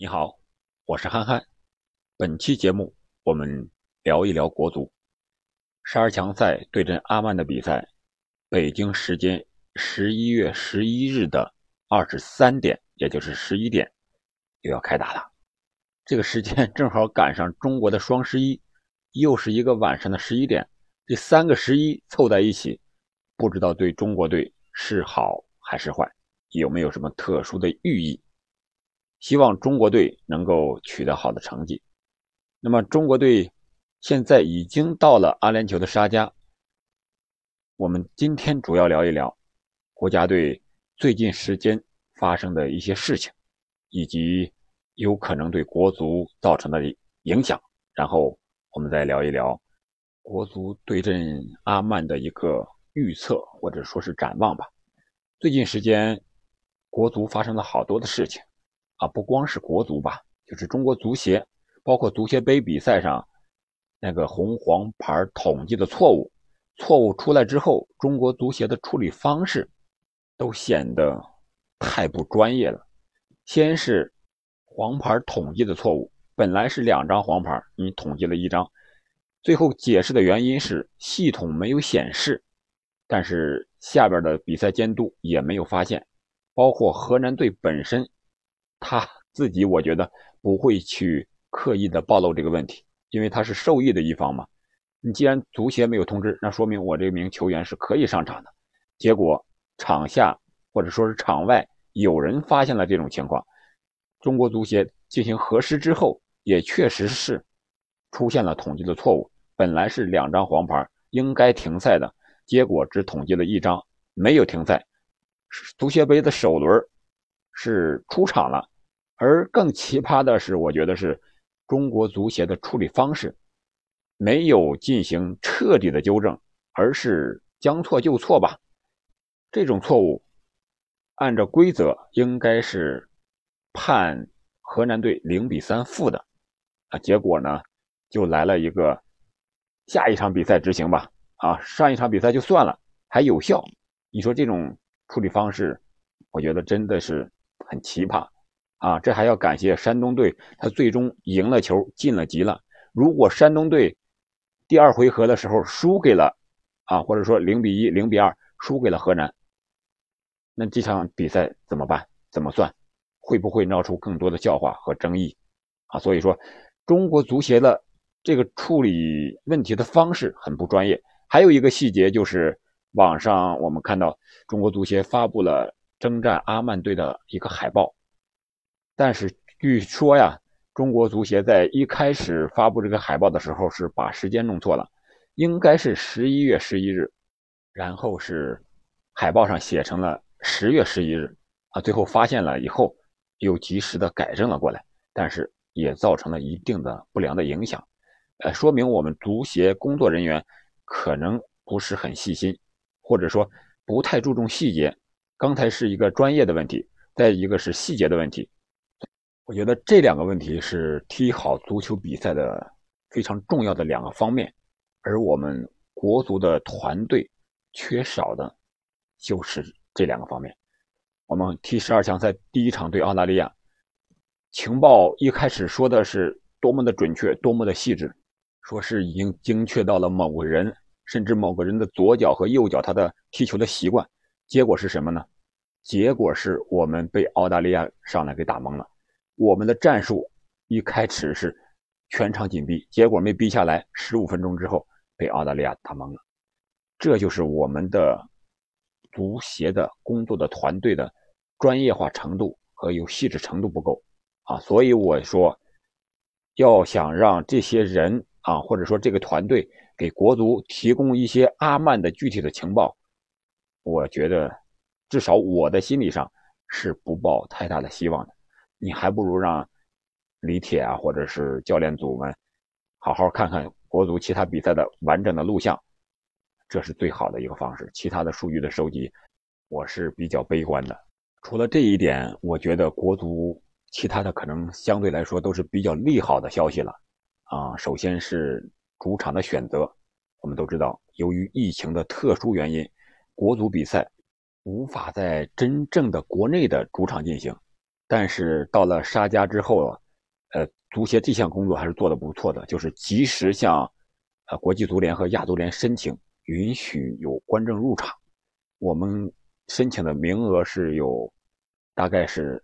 你好，我是憨憨。本期节目我们聊一聊国足十二强赛对阵阿曼的比赛，北京时间十一月十一日的二十三点，也就是十一点，又要开打了。这个时间正好赶上中国的双十一，又是一个晚上的十一点，这三个十一凑在一起，不知道对中国队是好还是坏，有没有什么特殊的寓意？希望中国队能够取得好的成绩。那么，中国队现在已经到了阿联酋的沙迦。我们今天主要聊一聊国家队最近时间发生的一些事情，以及有可能对国足造成的影响。然后，我们再聊一聊国足对阵阿曼的一个预测，或者说是展望吧。最近时间，国足发生了好多的事情。啊，不光是国足吧，就是中国足协，包括足协杯比赛上那个红黄牌统计的错误，错误出来之后，中国足协的处理方式都显得太不专业了。先是黄牌统计的错误，本来是两张黄牌，你统计了一张，最后解释的原因是系统没有显示，但是下边的比赛监督也没有发现，包括河南队本身。他 自己我觉得不会去刻意的暴露这个问题，因为他是受益的一方嘛。你既然足协没有通知，那说明我这名球员是可以上场的。结果场下或者说是场外有人发现了这种情况，中国足协进行核实之后，也确实是出现了统计的错误。本来是两张黄牌应该停赛的，结果只统计了一张，没有停赛。足协杯的首轮。是出场了，而更奇葩的是，我觉得是中国足协的处理方式没有进行彻底的纠正，而是将错就错吧。这种错误按照规则应该是判河南队零比三负的啊，结果呢就来了一个下一场比赛执行吧啊，上一场比赛就算了还有效，你说这种处理方式，我觉得真的是。很奇葩，啊，这还要感谢山东队，他最终赢了球，晋了级了。如果山东队第二回合的时候输给了，啊，或者说零比一、零比二输给了河南，那这场比赛怎么办？怎么算？会不会闹出更多的笑话和争议？啊，所以说中国足协的这个处理问题的方式很不专业。还有一个细节就是，网上我们看到中国足协发布了。征战阿曼队的一个海报，但是据说呀，中国足协在一开始发布这个海报的时候是把时间弄错了，应该是十一月十一日，然后是海报上写成了十月十一日啊，最后发现了以后又及时的改正了过来，但是也造成了一定的不良的影响，呃，说明我们足协工作人员可能不是很细心，或者说不太注重细节。刚才是一个专业的问题，再一个是细节的问题。我觉得这两个问题是踢好足球比赛的非常重要的两个方面，而我们国足的团队缺少的就是这两个方面。我们踢十二强赛第一场对澳大利亚，情报一开始说的是多么的准确，多么的细致，说是已经精确到了某个人，甚至某个人的左脚和右脚他的踢球的习惯。结果是什么呢？结果是我们被澳大利亚上来给打懵了。我们的战术一开始是全场紧逼，结果没逼下来。十五分钟之后被澳大利亚打懵了。这就是我们的足协的工作的团队的专业化程度和有细致程度不够啊！所以我说，要想让这些人啊，或者说这个团队给国足提供一些阿曼的具体的情报。我觉得，至少我的心理上是不抱太大的希望的。你还不如让李铁啊，或者是教练组们好好看看国足其他比赛的完整的录像，这是最好的一个方式。其他的数据的收集，我是比较悲观的。除了这一点，我觉得国足其他的可能相对来说都是比较利好的消息了。啊，首先是主场的选择，我们都知道，由于疫情的特殊原因。国足比赛无法在真正的国内的主场进行，但是到了沙加之后，呃，足协这项工作还是做的不错的，就是及时向呃国际足联和亚足联申请允许有观众入场。我们申请的名额是有大概是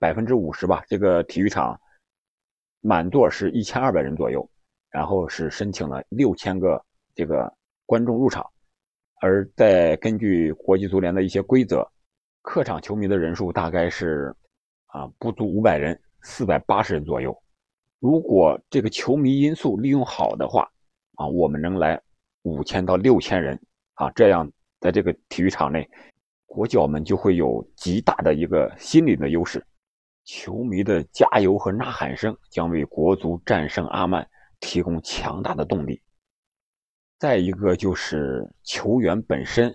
百分之五十吧，这个体育场满座是一千二百人左右，然后是申请了六千个这个观众入场。而在根据国际足联的一些规则，客场球迷的人数大概是啊不足五百人，四百八十人左右。如果这个球迷因素利用好的话，啊，我们能来五千到六千人啊，这样在这个体育场内，国脚们就会有极大的一个心理的优势，球迷的加油和呐喊声将为国足战胜阿曼提供强大的动力。再一个就是球员本身，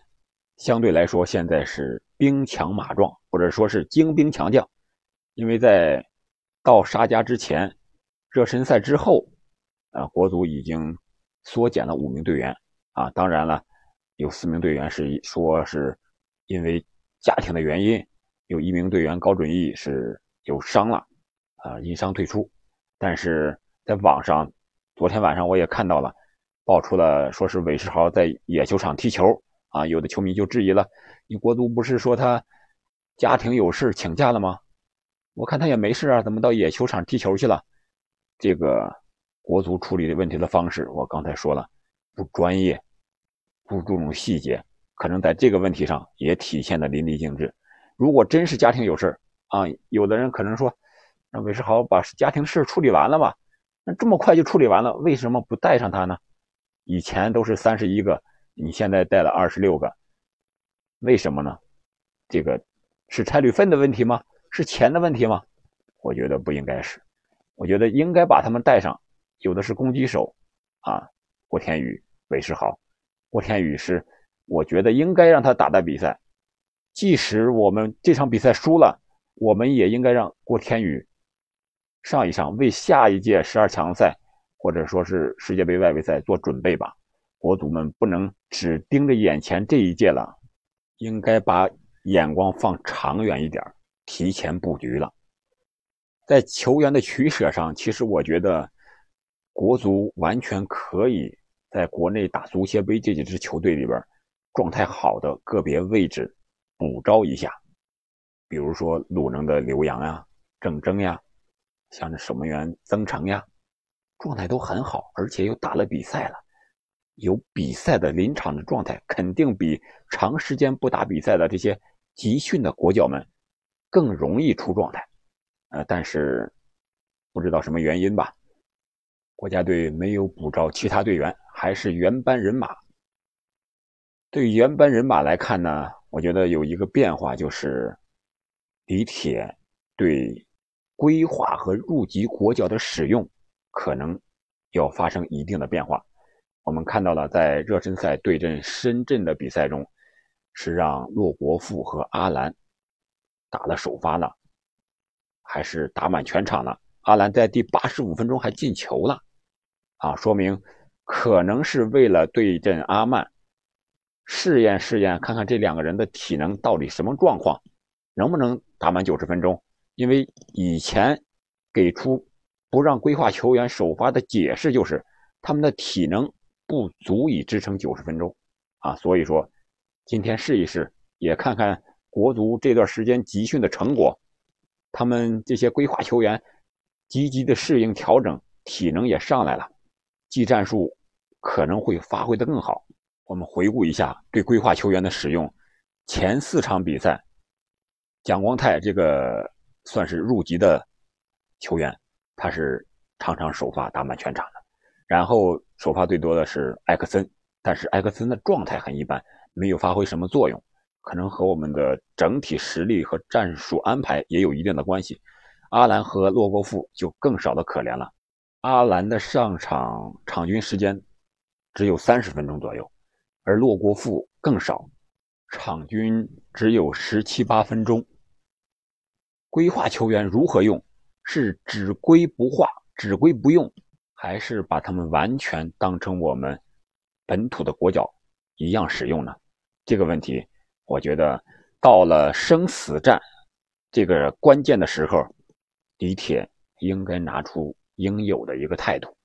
相对来说现在是兵强马壮，或者说是精兵强将。因为在到沙加之前，热身赛之后，啊，国足已经缩减了五名队员啊。当然了，有四名队员是说是因为家庭的原因，有一名队员高准翼是有伤了啊，因伤退出。但是在网上，昨天晚上我也看到了。爆出了说是韦世豪在野球场踢球啊，有的球迷就质疑了：你国足不是说他家庭有事请假了吗？我看他也没事啊，怎么到野球场踢球去了？这个国足处理问题的方式，我刚才说了，不专业，不注重细节，可能在这个问题上也体现的淋漓尽致。如果真是家庭有事啊，有的人可能说，那韦世豪把家庭事处理完了吧？那这么快就处理完了，为什么不带上他呢？以前都是三十一个，你现在带了二十六个，为什么呢？这个是差旅费的问题吗？是钱的问题吗？我觉得不应该是，我觉得应该把他们带上。有的是攻击手啊，郭天宇、韦世豪。郭天宇是，我觉得应该让他打打比赛，即使我们这场比赛输了，我们也应该让郭天宇上一上，为下一届十二强赛。或者说是世界杯外围赛做准备吧，国足们不能只盯着眼前这一届了，应该把眼光放长远一点，提前布局了。在球员的取舍上，其实我觉得国足完全可以在国内打足协杯这几支球队里边，状态好的个别位置补招一下，比如说鲁能的刘洋呀、郑铮呀，像这守门员曾诚呀。状态都很好，而且又打了比赛了，有比赛的临场的状态，肯定比长时间不打比赛的这些集训的国脚们更容易出状态。呃，但是不知道什么原因吧，国家队没有补招其他队员，还是原班人马。对于原班人马来看呢，我觉得有一个变化就是李铁对规划和入籍国脚的使用。可能要发生一定的变化。我们看到了，在热身赛对阵深圳的比赛中，是让骆国富和阿兰打了首发了，还是打满全场了？阿兰在第八十五分钟还进球了，啊，说明可能是为了对阵阿曼，试验试验，看看这两个人的体能到底什么状况，能不能打满九十分钟？因为以前给出。不让规划球员首发的解释就是，他们的体能不足以支撑九十分钟，啊，所以说今天试一试，也看看国足这段时间集训的成果，他们这些规划球员积极的适应调整，体能也上来了，技战术可能会发挥的更好。我们回顾一下对规划球员的使用，前四场比赛，蒋光太这个算是入籍的球员。他是常常首发打满全场的，然后首发最多的是埃克森，但是埃克森的状态很一般，没有发挥什么作用，可能和我们的整体实力和战术安排也有一定的关系。阿兰和洛国富就更少的可怜了，阿兰的上场场均时间只有三十分钟左右，而洛国富更少，场均只有十七八分钟。规划球员如何用？是只规不化、只规不用，还是把他们完全当成我们本土的国脚一样使用呢？这个问题，我觉得到了生死战，这个关键的时候，李铁应该拿出应有的一个态度，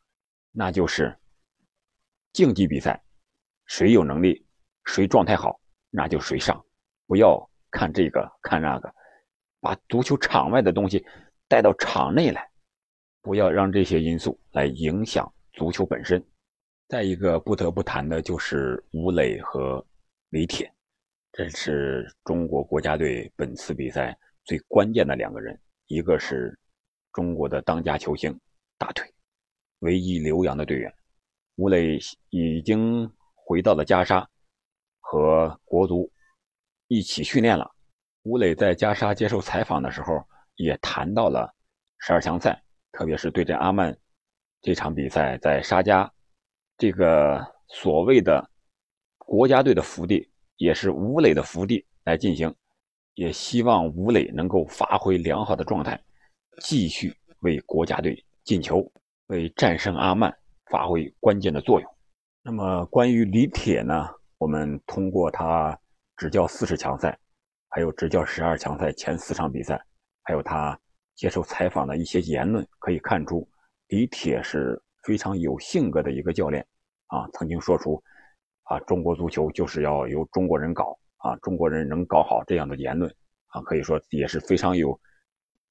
那就是竞技比赛，谁有能力，谁状态好，那就谁上，不要看这个看那个，把足球场外的东西带到场内来，不要让这些因素来影响足球本身。再一个不得不谈的就是吴磊和李铁，这是中国国家队本次比赛。最关键的两个人，一个是中国的当家球星大腿，唯一留洋的队员吴磊已经回到了加沙，和国足一起训练了。吴磊在加沙接受采访的时候也谈到了十二强赛，特别是对阵阿曼这场比赛，在沙加这个所谓的国家队的福地，也是吴磊的福地来进行。也希望吴磊能够发挥良好的状态，继续为国家队进球，为战胜阿曼发挥关键的作用。那么关于李铁呢？我们通过他执教四十强赛，还有执教十二强赛前四场比赛，还有他接受采访的一些言论，可以看出李铁是非常有性格的一个教练。啊，曾经说出，啊，中国足球就是要由中国人搞。啊，中国人能搞好这样的言论啊，可以说也是非常有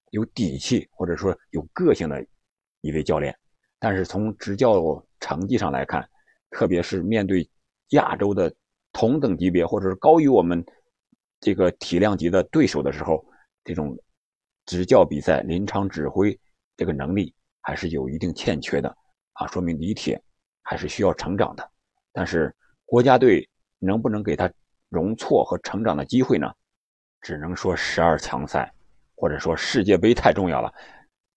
有底气或者说有个性的一位教练。但是从执教成绩上来看，特别是面对亚洲的同等级别或者是高于我们这个体量级的对手的时候，这种执教比赛、临场指挥这个能力还是有一定欠缺的啊，说明李铁还是需要成长的。但是国家队能不能给他？容错和成长的机会呢？只能说十二强赛，或者说世界杯太重要了，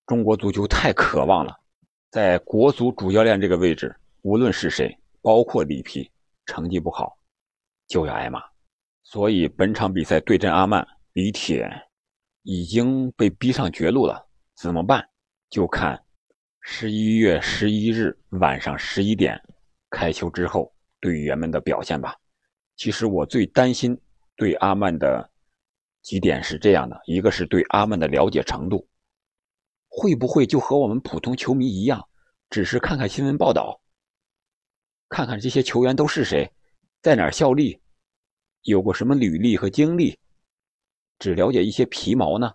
中国足球太渴望了。在国足主教练这个位置，无论是谁，包括里皮，成绩不好就要挨骂。所以本场比赛对阵阿曼，李铁已经被逼上绝路了。怎么办？就看十一月十一日晚上十一点开球之后队员们的表现吧。其实我最担心对阿曼的几点是这样的：一个是对阿曼的了解程度，会不会就和我们普通球迷一样，只是看看新闻报道，看看这些球员都是谁，在哪效力，有过什么履历和经历，只了解一些皮毛呢？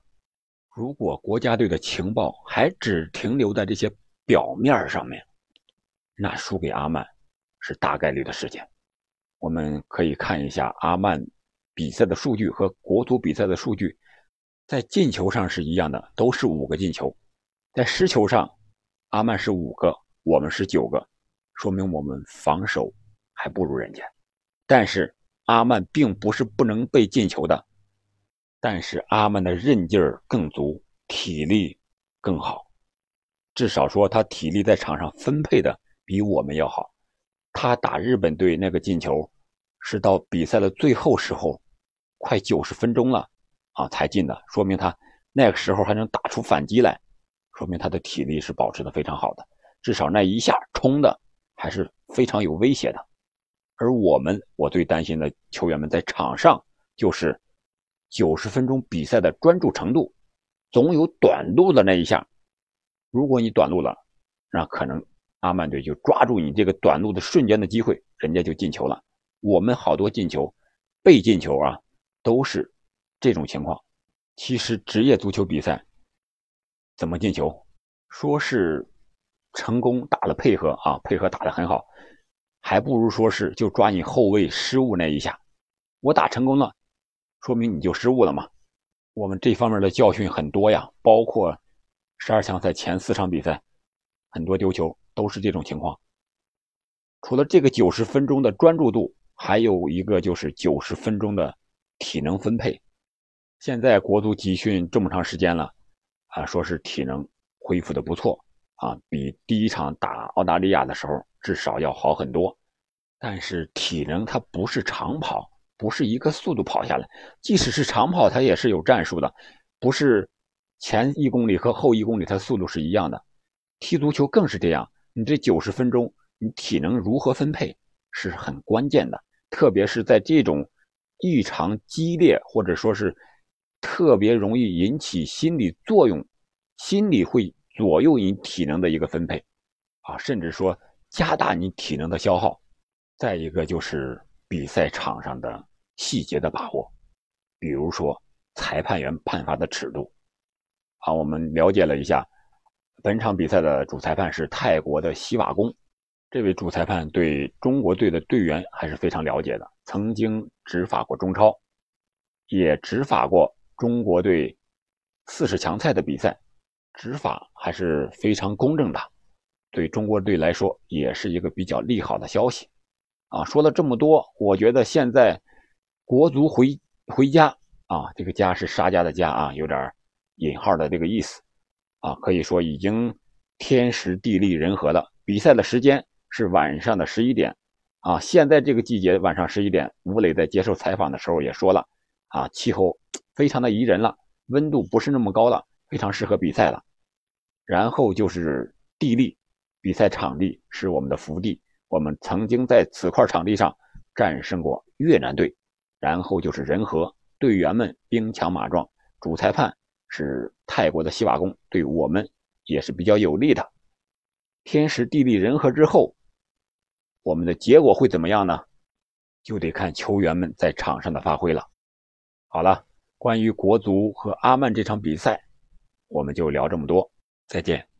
如果国家队的情报还只停留在这些表面上面，那输给阿曼是大概率的事情。我们可以看一下阿曼比赛的数据和国足比赛的数据，在进球上是一样的，都是五个进球；在失球上，阿曼是五个，我们是九个，说明我们防守还不如人家。但是阿曼并不是不能被进球的，但是阿曼的韧劲儿更足，体力更好，至少说他体力在场上分配的比我们要好。他打日本队那个进球，是到比赛的最后时候，快九十分钟了啊才进的，说明他那个时候还能打出反击来，说明他的体力是保持的非常好的，至少那一下冲的还是非常有威胁的。而我们，我最担心的球员们在场上就是九十分钟比赛的专注程度，总有短路的那一下，如果你短路了，那可能。阿曼队就抓住你这个短路的瞬间的机会，人家就进球了。我们好多进球、被进球啊，都是这种情况。其实职业足球比赛怎么进球，说是成功打了配合啊，配合打得很好，还不如说是就抓你后卫失误那一下。我打成功了，说明你就失误了嘛。我们这方面的教训很多呀，包括十二强赛前四场比赛，很多丢球。都是这种情况。除了这个九十分钟的专注度，还有一个就是九十分钟的体能分配。现在国足集训这么长时间了，啊，说是体能恢复的不错啊，比第一场打澳大利亚的时候至少要好很多。但是体能它不是长跑，不是一个速度跑下来，即使是长跑，它也是有战术的，不是前一公里和后一公里它速度是一样的。踢足球更是这样。你这九十分钟，你体能如何分配是很关键的，特别是在这种异常激烈或者说是特别容易引起心理作用，心理会左右你体能的一个分配，啊，甚至说加大你体能的消耗。再一个就是比赛场上的细节的把握，比如说裁判员判罚的尺度。啊，我们了解了一下，本场比赛的主裁判是泰国的西瓦公。这位主裁判对中国队的队员还是非常了解的，曾经执法过中超，也执法过中国队四十强赛的比赛，执法还是非常公正的，对中国队来说也是一个比较利好的消息。啊，说了这么多，我觉得现在国足回回家啊，这个家是沙家的家啊，有点。引号的这个意思，啊，可以说已经天时地利人和了。比赛的时间是晚上的十一点，啊，现在这个季节晚上十一点，吴磊在接受采访的时候也说了，啊，气候非常的宜人了，温度不是那么高了，非常适合比赛了。然后就是地利，比赛场地是我们的福地，我们曾经在此块场地上战胜过越南队。然后就是人和，队员们兵强马壮，主裁判。是泰国的西瓦公，对我们也是比较有利的。天时地利人和之后，我们的结果会怎么样呢？就得看球员们在场上的发挥了。好了，关于国足和阿曼这场比赛，我们就聊这么多，再见。